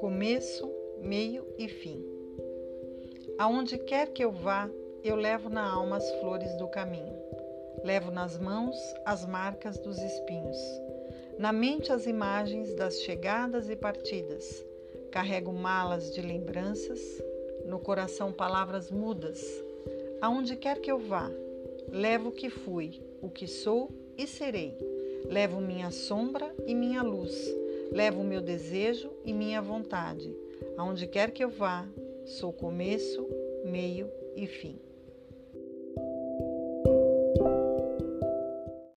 começo, meio e fim. Aonde quer que eu vá, eu levo na alma as flores do caminho. Levo nas mãos as marcas dos espinhos. Na mente as imagens das chegadas e partidas. Carrego malas de lembranças, no coração palavras mudas. Aonde quer que eu vá, levo o que fui, o que sou e serei. Levo minha sombra e minha luz Levo o meu desejo e minha vontade. Aonde quer que eu vá, sou começo, meio e fim.